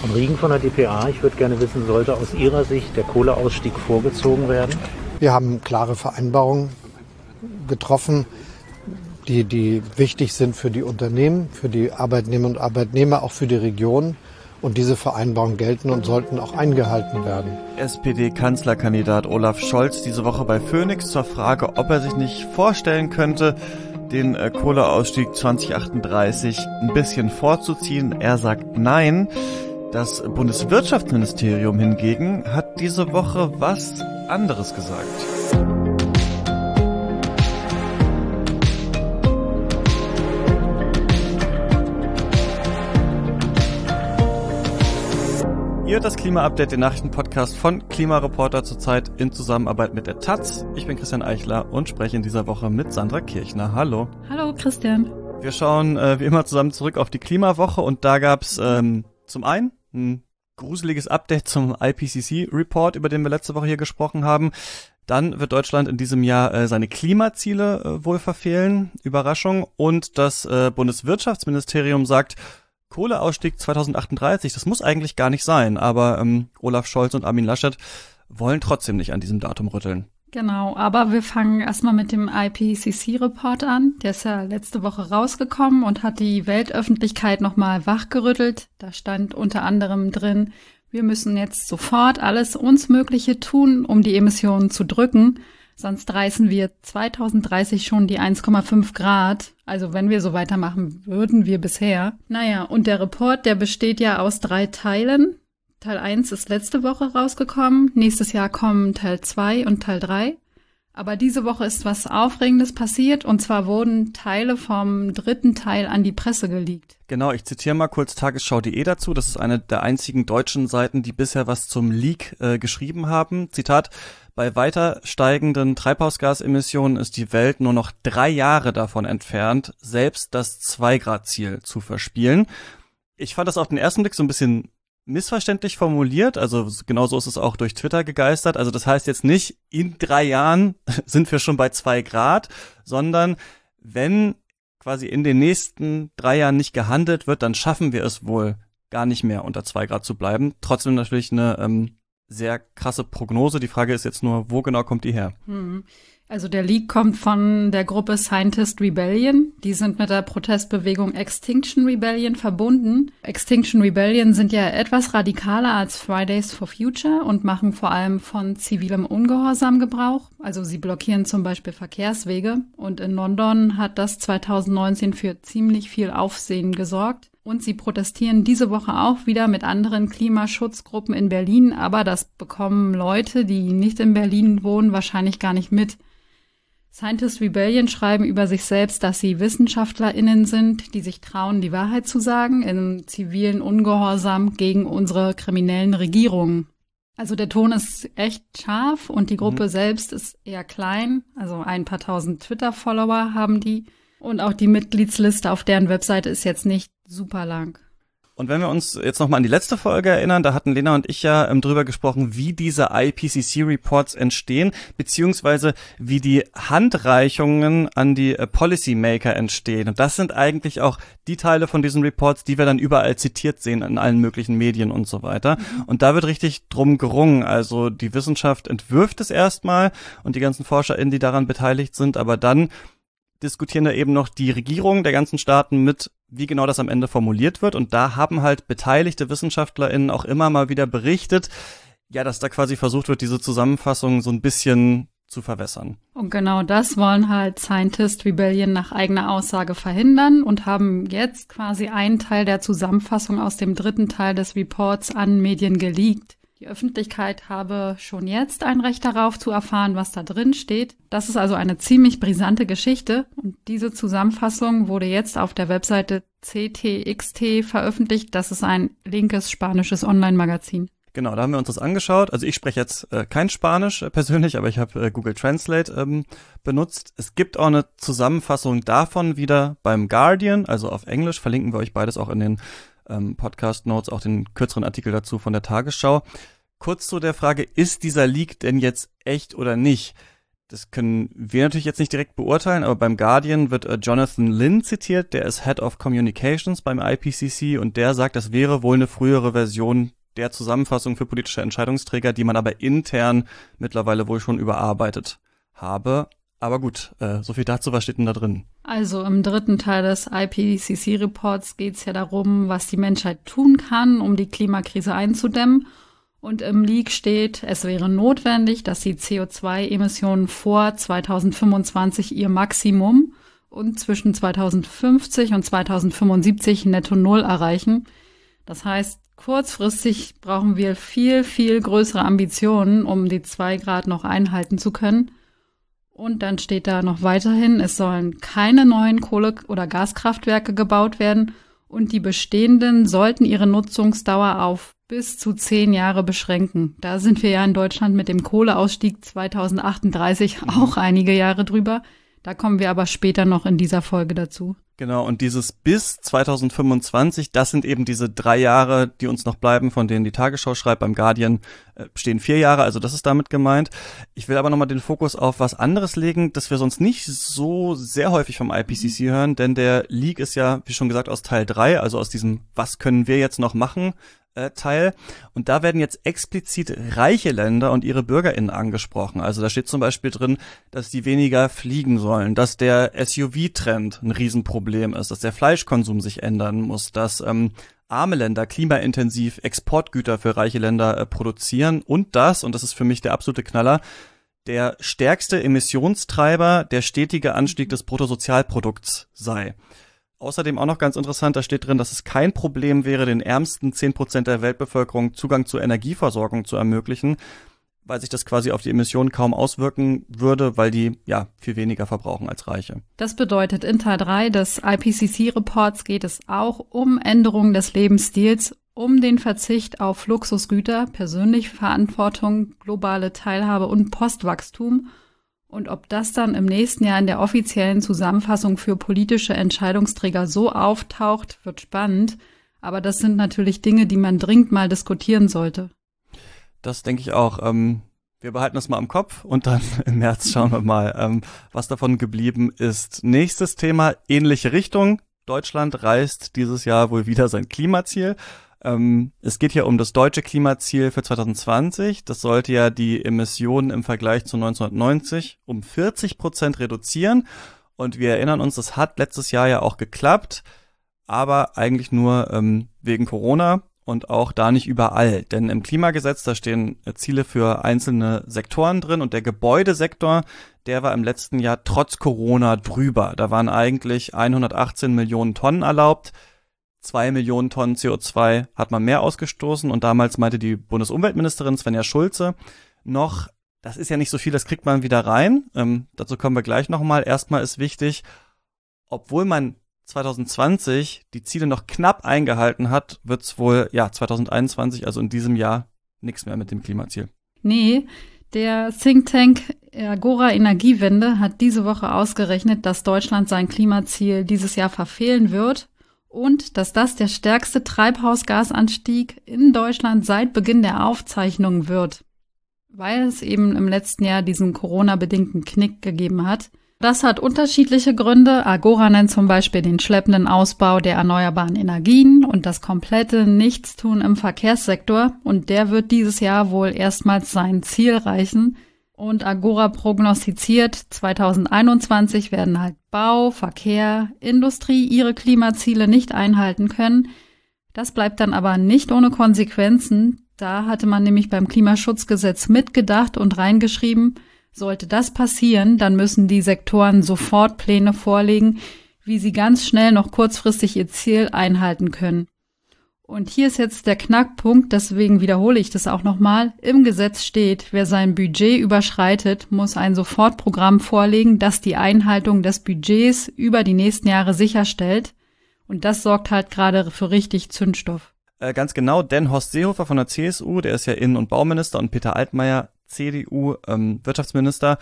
Von Riegen von der DPA, ich würde gerne wissen, sollte aus Ihrer Sicht der Kohleausstieg vorgezogen werden? Wir haben klare Vereinbarungen getroffen, die, die wichtig sind für die Unternehmen, für die Arbeitnehmer und Arbeitnehmer, auch für die Region. Und diese Vereinbarungen gelten und sollten auch eingehalten werden. SPD-Kanzlerkandidat Olaf Scholz diese Woche bei Phoenix zur Frage, ob er sich nicht vorstellen könnte, den äh, Kohleausstieg 2038 ein bisschen vorzuziehen. Er sagt nein. Das Bundeswirtschaftsministerium hingegen hat diese Woche was anderes gesagt. Ihr das Klima-Update, den Nachrichtenpodcast von Klimareporter zurzeit in Zusammenarbeit mit der Taz. Ich bin Christian Eichler und spreche in dieser Woche mit Sandra Kirchner. Hallo. Hallo Christian. Wir schauen äh, wie immer zusammen zurück auf die Klimawoche und da gab's ähm, zum einen ein gruseliges Update zum IPCC-Report, über den wir letzte Woche hier gesprochen haben. Dann wird Deutschland in diesem Jahr äh, seine Klimaziele äh, wohl verfehlen. Überraschung. Und das äh, Bundeswirtschaftsministerium sagt, Kohleausstieg 2038, das muss eigentlich gar nicht sein, aber ähm, Olaf Scholz und Armin Laschet wollen trotzdem nicht an diesem Datum rütteln. Genau, aber wir fangen erstmal mit dem IPCC-Report an. Der ist ja letzte Woche rausgekommen und hat die Weltöffentlichkeit nochmal wachgerüttelt. Da stand unter anderem drin, wir müssen jetzt sofort alles uns Mögliche tun, um die Emissionen zu drücken. Sonst reißen wir 2030 schon die 1,5 Grad. Also wenn wir so weitermachen würden wir bisher. Naja, und der Report, der besteht ja aus drei Teilen. Teil 1 ist letzte Woche rausgekommen. Nächstes Jahr kommen Teil 2 und Teil 3. Aber diese Woche ist was Aufregendes passiert und zwar wurden Teile vom dritten Teil an die Presse geleakt. Genau, ich zitiere mal kurz tagesschau.de dazu. Das ist eine der einzigen deutschen Seiten, die bisher was zum Leak äh, geschrieben haben. Zitat, bei weiter steigenden Treibhausgasemissionen ist die Welt nur noch drei Jahre davon entfernt, selbst das Zwei-Grad-Ziel zu verspielen. Ich fand das auf den ersten Blick so ein bisschen missverständlich formuliert, also genau so ist es auch durch Twitter gegeistert. Also das heißt jetzt nicht, in drei Jahren sind wir schon bei zwei Grad, sondern wenn quasi in den nächsten drei Jahren nicht gehandelt wird, dann schaffen wir es wohl gar nicht mehr unter zwei Grad zu bleiben. Trotzdem natürlich eine ähm, sehr krasse Prognose. Die Frage ist jetzt nur, wo genau kommt die her? Hm. Also der Leak kommt von der Gruppe Scientist Rebellion. Die sind mit der Protestbewegung Extinction Rebellion verbunden. Extinction Rebellion sind ja etwas radikaler als Fridays for Future und machen vor allem von zivilem Ungehorsam Gebrauch. Also sie blockieren zum Beispiel Verkehrswege. Und in London hat das 2019 für ziemlich viel Aufsehen gesorgt. Und sie protestieren diese Woche auch wieder mit anderen Klimaschutzgruppen in Berlin, aber das bekommen Leute, die nicht in Berlin wohnen, wahrscheinlich gar nicht mit. Scientist Rebellion schreiben über sich selbst, dass sie WissenschaftlerInnen sind, die sich trauen, die Wahrheit zu sagen, in zivilen Ungehorsam gegen unsere kriminellen Regierungen. Also der Ton ist echt scharf und die Gruppe mhm. selbst ist eher klein. Also ein paar tausend Twitter-Follower haben die. Und auch die Mitgliedsliste auf deren Webseite ist jetzt nicht super lang. Und wenn wir uns jetzt nochmal an die letzte Folge erinnern, da hatten Lena und ich ja ähm, drüber gesprochen, wie diese IPCC-Reports entstehen, beziehungsweise wie die Handreichungen an die äh, Policymaker entstehen. Und das sind eigentlich auch die Teile von diesen Reports, die wir dann überall zitiert sehen in allen möglichen Medien und so weiter. Mhm. Und da wird richtig drum gerungen. Also die Wissenschaft entwirft es erstmal und die ganzen ForscherInnen, die daran beteiligt sind, aber dann diskutieren da eben noch die Regierungen der ganzen Staaten mit, wie genau das am Ende formuliert wird. Und da haben halt beteiligte WissenschaftlerInnen auch immer mal wieder berichtet, ja, dass da quasi versucht wird, diese Zusammenfassung so ein bisschen zu verwässern. Und genau das wollen halt Scientist Rebellion nach eigener Aussage verhindern und haben jetzt quasi einen Teil der Zusammenfassung aus dem dritten Teil des Reports an Medien geleakt. Die Öffentlichkeit habe schon jetzt ein Recht darauf zu erfahren, was da drin steht. Das ist also eine ziemlich brisante Geschichte und diese Zusammenfassung wurde jetzt auf der Webseite CTXT veröffentlicht. Das ist ein linkes spanisches Online-Magazin. Genau, da haben wir uns das angeschaut. Also ich spreche jetzt äh, kein Spanisch äh, persönlich, aber ich habe äh, Google Translate ähm, benutzt. Es gibt auch eine Zusammenfassung davon wieder beim Guardian, also auf Englisch. Verlinken wir euch beides auch in den ähm, Podcast Notes auch den kürzeren Artikel dazu von der Tagesschau. Kurz zu der Frage, ist dieser Leak denn jetzt echt oder nicht? Das können wir natürlich jetzt nicht direkt beurteilen, aber beim Guardian wird äh, Jonathan Lynn zitiert, der ist Head of Communications beim IPCC und der sagt, das wäre wohl eine frühere Version der Zusammenfassung für politische Entscheidungsträger, die man aber intern mittlerweile wohl schon überarbeitet habe. Aber gut, äh, so viel dazu, was steht denn da drin? Also im dritten Teil des IPCC-Reports geht es ja darum, was die Menschheit tun kann, um die Klimakrise einzudämmen. Und im Leak steht, es wäre notwendig, dass die CO2-Emissionen vor 2025 ihr Maximum und zwischen 2050 und 2075 netto Null erreichen. Das heißt, kurzfristig brauchen wir viel, viel größere Ambitionen, um die zwei Grad noch einhalten zu können. Und dann steht da noch weiterhin, es sollen keine neuen Kohle- oder Gaskraftwerke gebaut werden und die bestehenden sollten ihre Nutzungsdauer auf bis zu zehn Jahre beschränken. Da sind wir ja in Deutschland mit dem Kohleausstieg 2038 auch einige Jahre drüber. Da kommen wir aber später noch in dieser Folge dazu. Genau, und dieses bis 2025, das sind eben diese drei Jahre, die uns noch bleiben, von denen die Tagesschau schreibt. Beim Guardian äh, stehen vier Jahre, also das ist damit gemeint. Ich will aber nochmal den Fokus auf was anderes legen, das wir sonst nicht so sehr häufig vom IPCC hören, denn der Leak ist ja, wie schon gesagt, aus Teil drei, also aus diesem Was können wir jetzt noch machen äh, Teil. Und da werden jetzt explizit reiche Länder und ihre BürgerInnen angesprochen. Also da steht zum Beispiel drin, dass die weniger fliegen sollen, dass der SUV-Trend ein Riesenproblem ist, dass der Fleischkonsum sich ändern muss, dass ähm, arme Länder klimaintensiv Exportgüter für reiche Länder äh, produzieren und das, und das ist für mich der absolute Knaller, der stärkste Emissionstreiber der stetige Anstieg des Bruttosozialprodukts sei. Außerdem auch noch ganz interessant, da steht drin, dass es kein Problem wäre, den ärmsten zehn Prozent der Weltbevölkerung Zugang zur Energieversorgung zu ermöglichen, weil sich das quasi auf die Emissionen kaum auswirken würde, weil die ja viel weniger verbrauchen als Reiche. Das bedeutet, in Teil 3 des IPCC-Reports geht es auch um Änderungen des Lebensstils, um den Verzicht auf Luxusgüter, persönliche Verantwortung, globale Teilhabe und Postwachstum – und ob das dann im nächsten Jahr in der offiziellen Zusammenfassung für politische Entscheidungsträger so auftaucht, wird spannend. Aber das sind natürlich Dinge, die man dringend mal diskutieren sollte. Das denke ich auch. Ähm, wir behalten das mal im Kopf und dann im März schauen wir mal, ähm, was davon geblieben ist. Nächstes Thema, ähnliche Richtung. Deutschland reißt dieses Jahr wohl wieder sein Klimaziel. Ähm, es geht hier um das deutsche Klimaziel für 2020. Das sollte ja die Emissionen im Vergleich zu 1990 um 40 Prozent reduzieren. Und wir erinnern uns, das hat letztes Jahr ja auch geklappt, aber eigentlich nur ähm, wegen Corona und auch da nicht überall. Denn im Klimagesetz, da stehen Ziele für einzelne Sektoren drin und der Gebäudesektor, der war im letzten Jahr trotz Corona drüber. Da waren eigentlich 118 Millionen Tonnen erlaubt zwei Millionen Tonnen CO2 hat man mehr ausgestoßen und damals meinte die Bundesumweltministerin Svenja Schulze noch, das ist ja nicht so viel, das kriegt man wieder rein. Ähm, dazu kommen wir gleich nochmal. Erstmal ist wichtig, obwohl man 2020 die Ziele noch knapp eingehalten hat, wird's wohl, ja, 2021, also in diesem Jahr, nichts mehr mit dem Klimaziel. Nee, der Think Tank Agora Energiewende hat diese Woche ausgerechnet, dass Deutschland sein Klimaziel dieses Jahr verfehlen wird und dass das der stärkste Treibhausgasanstieg in Deutschland seit Beginn der Aufzeichnung wird, weil es eben im letzten Jahr diesen Corona-bedingten Knick gegeben hat. Das hat unterschiedliche Gründe. Agora nennt zum Beispiel den schleppenden Ausbau der erneuerbaren Energien und das komplette Nichtstun im Verkehrssektor und der wird dieses Jahr wohl erstmals sein Ziel reichen, und Agora prognostiziert, 2021 werden halt Bau, Verkehr, Industrie ihre Klimaziele nicht einhalten können. Das bleibt dann aber nicht ohne Konsequenzen. Da hatte man nämlich beim Klimaschutzgesetz mitgedacht und reingeschrieben, sollte das passieren, dann müssen die Sektoren sofort Pläne vorlegen, wie sie ganz schnell noch kurzfristig ihr Ziel einhalten können. Und hier ist jetzt der Knackpunkt, deswegen wiederhole ich das auch nochmal. Im Gesetz steht, wer sein Budget überschreitet, muss ein Sofortprogramm vorlegen, das die Einhaltung des Budgets über die nächsten Jahre sicherstellt. Und das sorgt halt gerade für richtig Zündstoff. Äh, ganz genau, denn Horst Seehofer von der CSU, der ist ja Innen- und Bauminister, und Peter Altmaier, CDU, ähm, Wirtschaftsminister,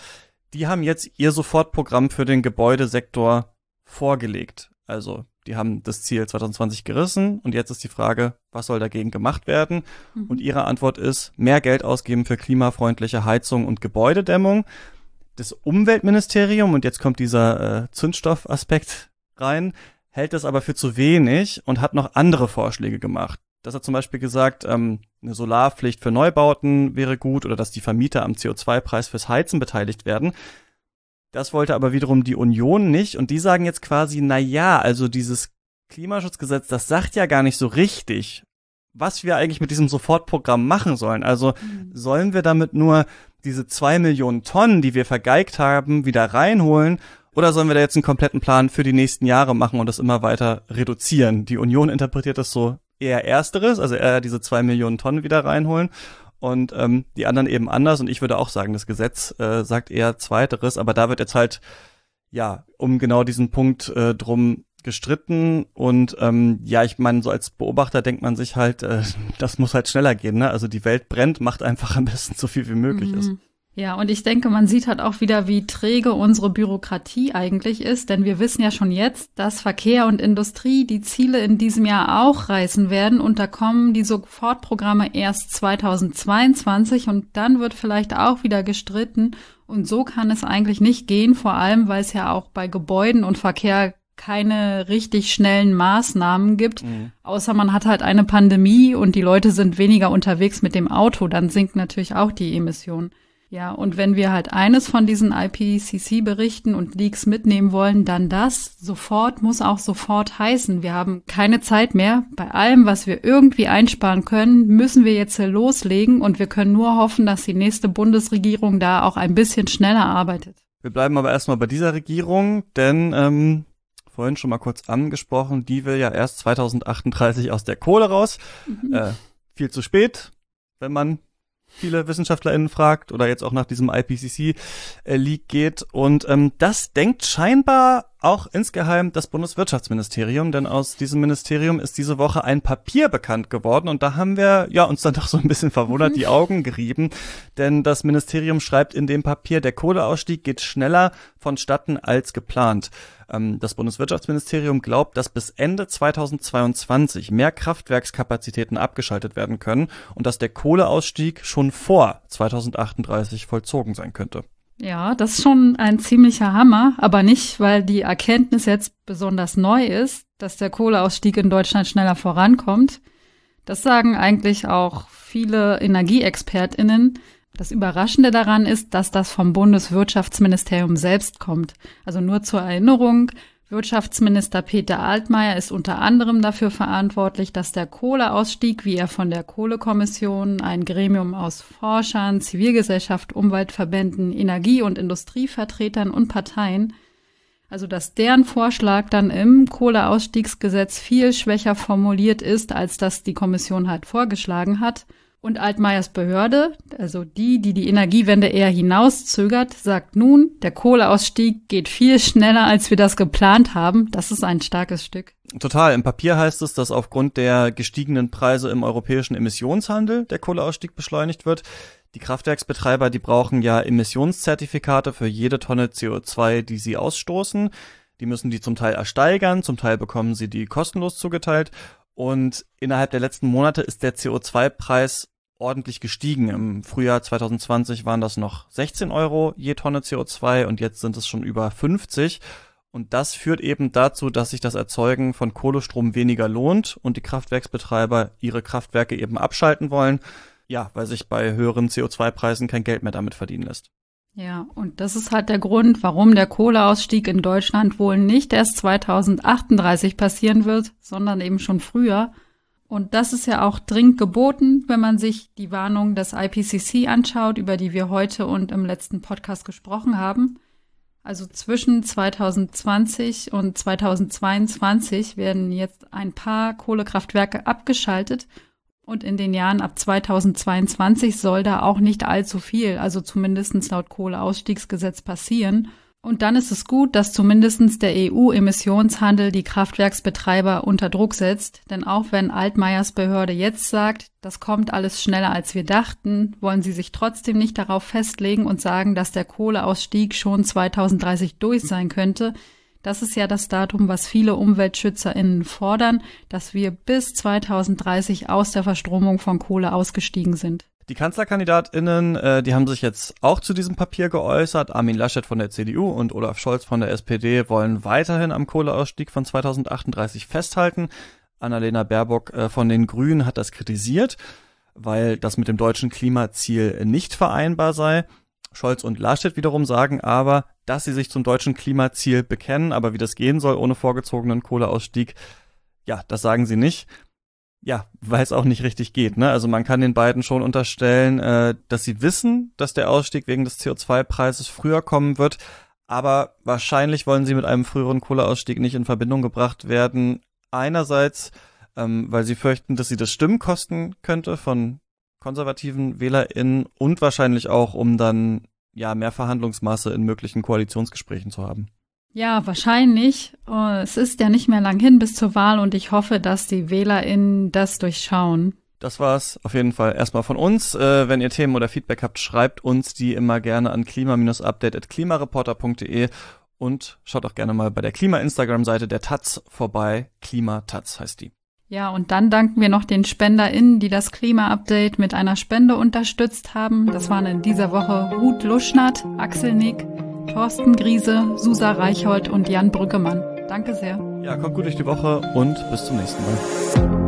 die haben jetzt ihr Sofortprogramm für den Gebäudesektor vorgelegt. Also die haben das Ziel 2020 gerissen und jetzt ist die Frage, was soll dagegen gemacht werden? Mhm. Und ihre Antwort ist, mehr Geld ausgeben für klimafreundliche Heizung und Gebäudedämmung. Das Umweltministerium, und jetzt kommt dieser äh, Zündstoffaspekt rein, hält das aber für zu wenig und hat noch andere Vorschläge gemacht. Das hat zum Beispiel gesagt, ähm, eine Solarpflicht für Neubauten wäre gut oder dass die Vermieter am CO2-Preis fürs Heizen beteiligt werden. Das wollte aber wiederum die Union nicht und die sagen jetzt quasi, na ja, also dieses Klimaschutzgesetz, das sagt ja gar nicht so richtig, was wir eigentlich mit diesem Sofortprogramm machen sollen. Also mhm. sollen wir damit nur diese zwei Millionen Tonnen, die wir vergeigt haben, wieder reinholen oder sollen wir da jetzt einen kompletten Plan für die nächsten Jahre machen und das immer weiter reduzieren? Die Union interpretiert das so eher ersteres, also eher diese zwei Millionen Tonnen wieder reinholen und ähm, die anderen eben anders. Und ich würde auch sagen, das Gesetz äh, sagt eher zweiteres, aber da wird jetzt halt ja um genau diesen Punkt äh, drum gestritten und ähm, ja, ich meine, so als Beobachter denkt man sich halt, äh, das muss halt schneller gehen, ne? Also die Welt brennt, macht einfach am besten so viel wie möglich mhm. ist. Ja, und ich denke, man sieht halt auch wieder, wie träge unsere Bürokratie eigentlich ist, denn wir wissen ja schon jetzt, dass Verkehr und Industrie die Ziele in diesem Jahr auch reißen werden und da kommen die Sofortprogramme erst 2022 und dann wird vielleicht auch wieder gestritten und so kann es eigentlich nicht gehen, vor allem weil es ja auch bei Gebäuden und Verkehr keine richtig schnellen Maßnahmen gibt, mhm. außer man hat halt eine Pandemie und die Leute sind weniger unterwegs mit dem Auto, dann sinkt natürlich auch die Emission. Ja, und wenn wir halt eines von diesen IPCC-Berichten und Leaks mitnehmen wollen, dann das. Sofort muss auch sofort heißen. Wir haben keine Zeit mehr. Bei allem, was wir irgendwie einsparen können, müssen wir jetzt loslegen und wir können nur hoffen, dass die nächste Bundesregierung da auch ein bisschen schneller arbeitet. Wir bleiben aber erstmal bei dieser Regierung, denn ähm, vorhin schon mal kurz angesprochen, die will ja erst 2038 aus der Kohle raus. Mhm. Äh, viel zu spät, wenn man viele WissenschaftlerInnen fragt oder jetzt auch nach diesem IPCC-Leak geht. Und ähm, das denkt scheinbar auch insgeheim das Bundeswirtschaftsministerium, denn aus diesem Ministerium ist diese Woche ein Papier bekannt geworden und da haben wir ja uns dann doch so ein bisschen verwundert die Augen gerieben, denn das Ministerium schreibt in dem Papier, der Kohleausstieg geht schneller vonstatten als geplant. Ähm, das Bundeswirtschaftsministerium glaubt, dass bis Ende 2022 mehr Kraftwerkskapazitäten abgeschaltet werden können und dass der Kohleausstieg schon vor 2038 vollzogen sein könnte. Ja, das ist schon ein ziemlicher Hammer, aber nicht, weil die Erkenntnis jetzt besonders neu ist, dass der Kohleausstieg in Deutschland schneller vorankommt. Das sagen eigentlich auch viele Energieexpertinnen, das Überraschende daran ist, dass das vom Bundeswirtschaftsministerium selbst kommt. Also nur zur Erinnerung, Wirtschaftsminister Peter Altmaier ist unter anderem dafür verantwortlich, dass der Kohleausstieg, wie er von der Kohlekommission, ein Gremium aus Forschern, Zivilgesellschaft, Umweltverbänden, Energie- und Industrievertretern und Parteien, also dass deren Vorschlag dann im Kohleausstiegsgesetz viel schwächer formuliert ist, als das die Kommission halt vorgeschlagen hat – und Altmaiers Behörde, also die, die die Energiewende eher hinauszögert, sagt nun, der Kohleausstieg geht viel schneller, als wir das geplant haben. Das ist ein starkes Stück. Total. Im Papier heißt es, dass aufgrund der gestiegenen Preise im europäischen Emissionshandel der Kohleausstieg beschleunigt wird. Die Kraftwerksbetreiber, die brauchen ja Emissionszertifikate für jede Tonne CO2, die sie ausstoßen. Die müssen die zum Teil ersteigern, zum Teil bekommen sie die kostenlos zugeteilt. Und innerhalb der letzten Monate ist der CO2-Preis ordentlich gestiegen. Im Frühjahr 2020 waren das noch 16 Euro je Tonne CO2 und jetzt sind es schon über 50. Und das führt eben dazu, dass sich das Erzeugen von Kohlestrom weniger lohnt und die Kraftwerksbetreiber ihre Kraftwerke eben abschalten wollen. Ja, weil sich bei höheren CO2-Preisen kein Geld mehr damit verdienen lässt. Ja, und das ist halt der Grund, warum der Kohleausstieg in Deutschland wohl nicht erst 2038 passieren wird, sondern eben schon früher. Und das ist ja auch dringend geboten, wenn man sich die Warnung des IPCC anschaut, über die wir heute und im letzten Podcast gesprochen haben. Also zwischen 2020 und 2022 werden jetzt ein paar Kohlekraftwerke abgeschaltet und in den Jahren ab 2022 soll da auch nicht allzu viel, also zumindestens laut Kohleausstiegsgesetz passieren. Und dann ist es gut, dass zumindestens der EU-Emissionshandel die Kraftwerksbetreiber unter Druck setzt. Denn auch wenn Altmaiers Behörde jetzt sagt, das kommt alles schneller als wir dachten, wollen sie sich trotzdem nicht darauf festlegen und sagen, dass der Kohleausstieg schon 2030 durch sein könnte, das ist ja das Datum, was viele UmweltschützerInnen fordern, dass wir bis 2030 aus der Verstromung von Kohle ausgestiegen sind. Die Kanzlerkandidatinnen, äh, die haben sich jetzt auch zu diesem Papier geäußert. Armin Laschet von der CDU und Olaf Scholz von der SPD wollen weiterhin am Kohleausstieg von 2038 festhalten. Annalena Baerbock äh, von den Grünen hat das kritisiert, weil das mit dem deutschen Klimaziel nicht vereinbar sei. Scholz und Laschet wiederum sagen aber, dass sie sich zum deutschen Klimaziel bekennen, aber wie das gehen soll ohne vorgezogenen Kohleausstieg, ja, das sagen sie nicht ja, weil es auch nicht richtig geht. Ne? Also man kann den beiden schon unterstellen, äh, dass sie wissen, dass der Ausstieg wegen des CO2-Preises früher kommen wird, aber wahrscheinlich wollen sie mit einem früheren Kohleausstieg nicht in Verbindung gebracht werden. Einerseits, ähm, weil sie fürchten, dass sie das Stimmen kosten könnte von konservativen WählerInnen und wahrscheinlich auch, um dann ja mehr Verhandlungsmasse in möglichen Koalitionsgesprächen zu haben. Ja, wahrscheinlich. Oh, es ist ja nicht mehr lang hin bis zur Wahl und ich hoffe, dass die WählerInnen das durchschauen. Das war's auf jeden Fall erstmal von uns. Äh, wenn ihr Themen oder Feedback habt, schreibt uns die immer gerne an klima-update.klimareporter.de und schaut auch gerne mal bei der Klima-Instagram-Seite der Taz vorbei. Klimataz heißt die. Ja, und dann danken wir noch den SpenderInnen, die das Klima-Update mit einer Spende unterstützt haben. Das waren in dieser Woche Ruth Luschnert, Axel Nick, Thorsten Griese, Susa Reichhold und Jan Brüggemann. Danke sehr. Ja, kommt gut durch die Woche und bis zum nächsten Mal.